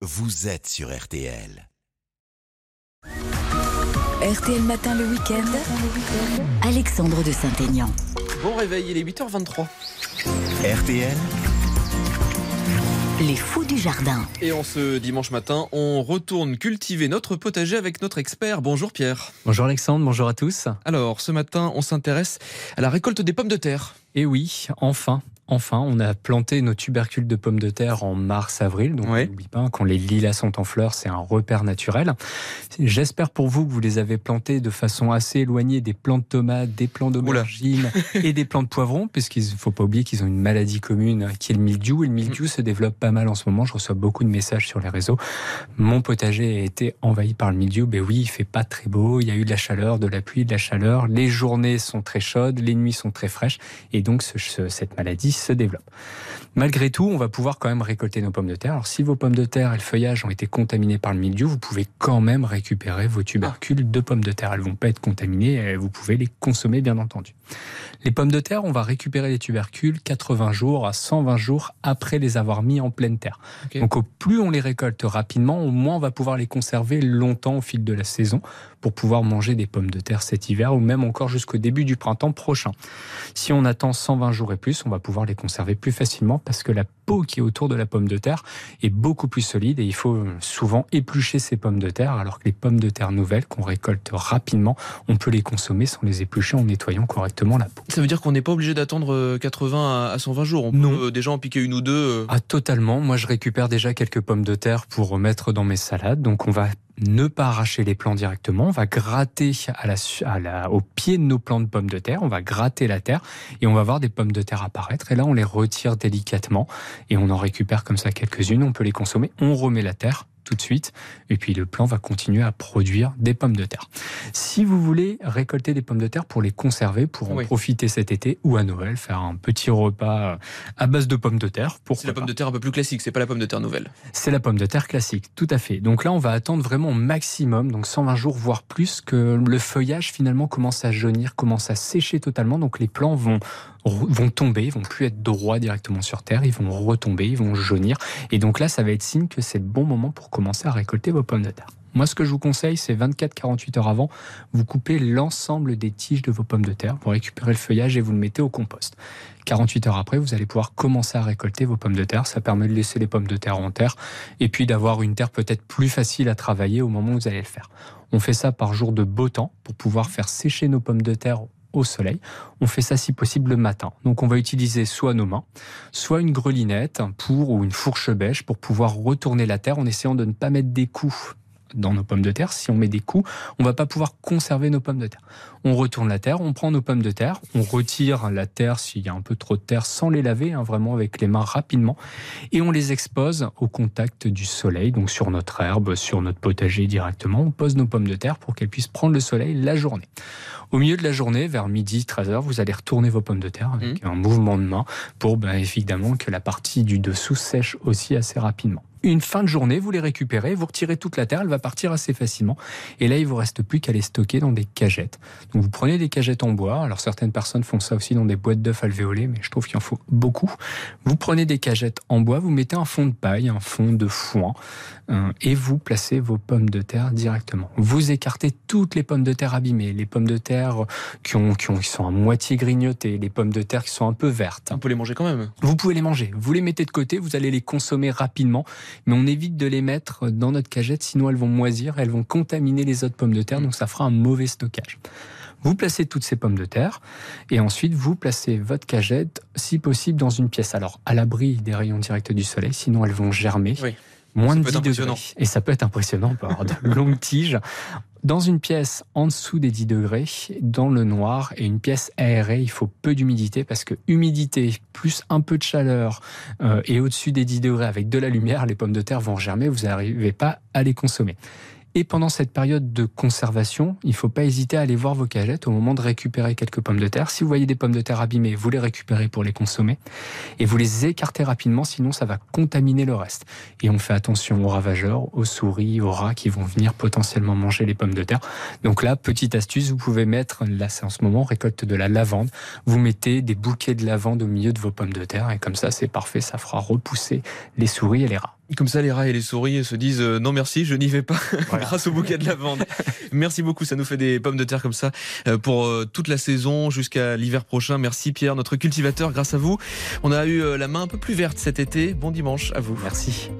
vous êtes sur RTL. RTL Matin le week-end. Alexandre de Saint-Aignan. Bon réveil, il est 8h23. RTL, Les fous du jardin. Et en ce dimanche matin, on retourne cultiver notre potager avec notre expert. Bonjour Pierre. Bonjour Alexandre, bonjour à tous. Alors, ce matin, on s'intéresse à la récolte des pommes de terre. Et oui, enfin, enfin, on a planté nos tubercules de pommes de terre en mars-avril. Donc, n'oublie pas, quand les lilas sont en fleurs, c'est un repère naturel. J'espère pour vous que vous les avez plantés de façon assez éloignée des plants de tomates, des plants d'aubergines et des plants de poivrons, puisqu'il ne faut pas oublier qu'ils ont une maladie commune qui est le mildiou. Et le mildiou se développe pas mal en ce moment. Je reçois beaucoup de messages sur les réseaux. Mon potager a été envahi par le mildiou. Ben oui, il fait pas très beau. Il y a eu de la chaleur, de la pluie, de la chaleur. Les journées sont très chaudes, les nuits sont très fraîches. Et donc, ce- ce- cette maladie se développe. Malgré tout, on va pouvoir quand même récolter nos pommes de terre. Alors, si vos pommes de terre et le feuillage ont été contaminés par le mildiou, vous pouvez quand même récupérer vos tubercules de pommes de terre. Elles vont pas être contaminées et vous pouvez les consommer, bien entendu. Les pommes de terre, on va récupérer les tubercules 80 jours à 120 jours après les avoir mis en pleine terre. Donc, au plus on les récolte rapidement, au moins on va pouvoir les conserver longtemps au fil de la saison pour pouvoir manger des pommes de terre cet hiver ou même encore jusqu'au début du printemps prochain. Si on attend 120 jours et plus, on va pouvoir les conserver plus facilement parce que la peau qui est autour de la pomme de terre est beaucoup plus solide et il faut souvent éplucher ces pommes de terre alors que les pommes de terre nouvelles qu'on récolte rapidement, on peut les consommer sans les éplucher en nettoyant correctement la peau. Ça veut dire qu'on n'est pas obligé d'attendre euh, 80 à- à 120 jours. On Non. peut euh, déjà en piquer une ou deux. euh. Ah totalement, moi je récupère déjà quelques pommes de terre pour remettre dans mes salades, donc on va ne pas arracher les plants directement, on va gratter à la, à la, au pied de nos plants de pommes de terre, on va gratter la terre et on va voir des pommes de terre apparaître. Et là on les retire délicatement et on en récupère comme ça quelques-unes, on peut les consommer, on remet la terre tout de suite et puis le plant va continuer à produire des pommes de terre. Si vous voulez récolter des pommes de terre pour les conserver, pour en Oui. profiter cet été ou à Noël, faire un petit repas euh, à base de pommes de terre, pour C'est la pomme de terre un peu plus classique, c'est pas la pomme de terre nouvelle. c'est la pomme de terre classique, tout à fait. Donc là, on va attendre vraiment au maximum, donc 120 jours, voire plus, que le feuillage finalement commence à jaunir, commence à sécher totalement. Donc les plants vont, vont tomber, ils vont plus être droits directement sur terre, ils vont retomber, ils vont jaunir. Et donc là, ça va être signe que c'est le bon moment pour commencer à récolter vos pommes de terre. Moi, ce que je vous conseille, c'est 24-48 heures avant, vous coupez l'ensemble des tiges de vos pommes de terre, vous récupérez le feuillage et vous le mettez au compost. 48 heures après, vous allez pouvoir commencer à récolter vos pommes de terre. Ça permet de laisser les pommes de terre en terre et puis d'avoir une terre peut-être plus facile à travailler au moment où vous allez le faire. On fait ça par jour de beau temps pour pouvoir faire sécher nos pommes de terre au soleil. On fait ça si possible le matin. Donc on va utiliser soit nos mains, soit une grelinette pour ou une fourche bêche pour pouvoir retourner la terre en essayant de ne pas mettre des coups dans nos pommes de terre. Si on met des coups, on va pas pouvoir conserver nos pommes de terre. On retourne la terre, on prend nos pommes de terre, on retire la terre s'il y a un peu trop de terre sans les laver, hein, vraiment avec les mains rapidement, et on les expose au contact du soleil, donc sur notre herbe, sur notre potager directement. On pose nos pommes de terre pour qu'elles puissent prendre le soleil la journée. Au milieu de la journée, vers midi, 13h, vous allez retourner vos pommes de terre avec un mouvement de main pour ben, évidemment que la partie du dessous sèche aussi assez rapidement. Une fin de journée, vous les récupérez, vous retirez toute la terre, elle va partir assez facilement. Et là, il vous reste plus qu'à les stocker dans des cagettes. Donc vous prenez des cagettes en bois. Alors certaines personnes font ça aussi dans des boîtes d'œufs alvéolées, mais je trouve qu'il en faut beaucoup. Vous prenez des cagettes en bois, vous mettez un fond de paille, un fond de foin, euh, et vous placez vos pommes de terre directement. Vous écartez toutes les pommes de terre abîmées, les pommes de terre qui, ont, qui, ont, qui sont à moitié grignotées, les pommes de terre qui sont un peu vertes. On peut les manger quand même. Vous pouvez les manger, vous les mettez de côté, vous allez les consommer rapidement, mais on évite de les mettre dans notre cagette, sinon elles vont moisir, elles vont contaminer les autres pommes de terre, donc ça fera un mauvais stockage. Vous placez toutes ces pommes de terre et ensuite vous placez votre cagette, si possible, dans une pièce. Alors à l'abri des rayons directs du soleil, sinon elles vont germer. Oui. Moins Ça de peut être 10 degrés. Et ça peut être impressionnant par de longues tiges. Dans une pièce en dessous des 10 degrés, dans le noir, et une pièce aérée, il faut peu d'humidité parce que humidité plus un peu de chaleur euh, et au-dessus des 10 degrés avec de la lumière, les pommes de terre vont germer, vous n'arrivez pas à les consommer. Et pendant cette période de conservation, il ne faut pas hésiter à aller voir vos cagettes au moment de récupérer quelques pommes de terre. Si vous voyez des pommes de terre abîmées, vous les récupérez pour les consommer et vous les écartez rapidement, sinon ça va contaminer le reste. Et on fait attention aux ravageurs, aux souris, aux rats qui vont venir potentiellement manger les pommes de terre. Donc là, petite astuce, vous pouvez mettre, là c'est en ce moment, on récolte de la lavande. Vous mettez des bouquets de lavande au milieu de vos pommes de terre et comme ça c'est parfait, ça fera repousser les souris et les rats. Comme ça, les rats et les souris se disent euh, non merci, je n'y vais pas grâce au bouquet de lavande. merci beaucoup, ça nous fait des pommes de terre comme ça euh, pour euh, toute la saison jusqu'à l'hiver prochain. Merci Pierre, notre cultivateur. Grâce à vous, on a eu la main un peu plus verte cet été. Bon dimanche à vous. Merci.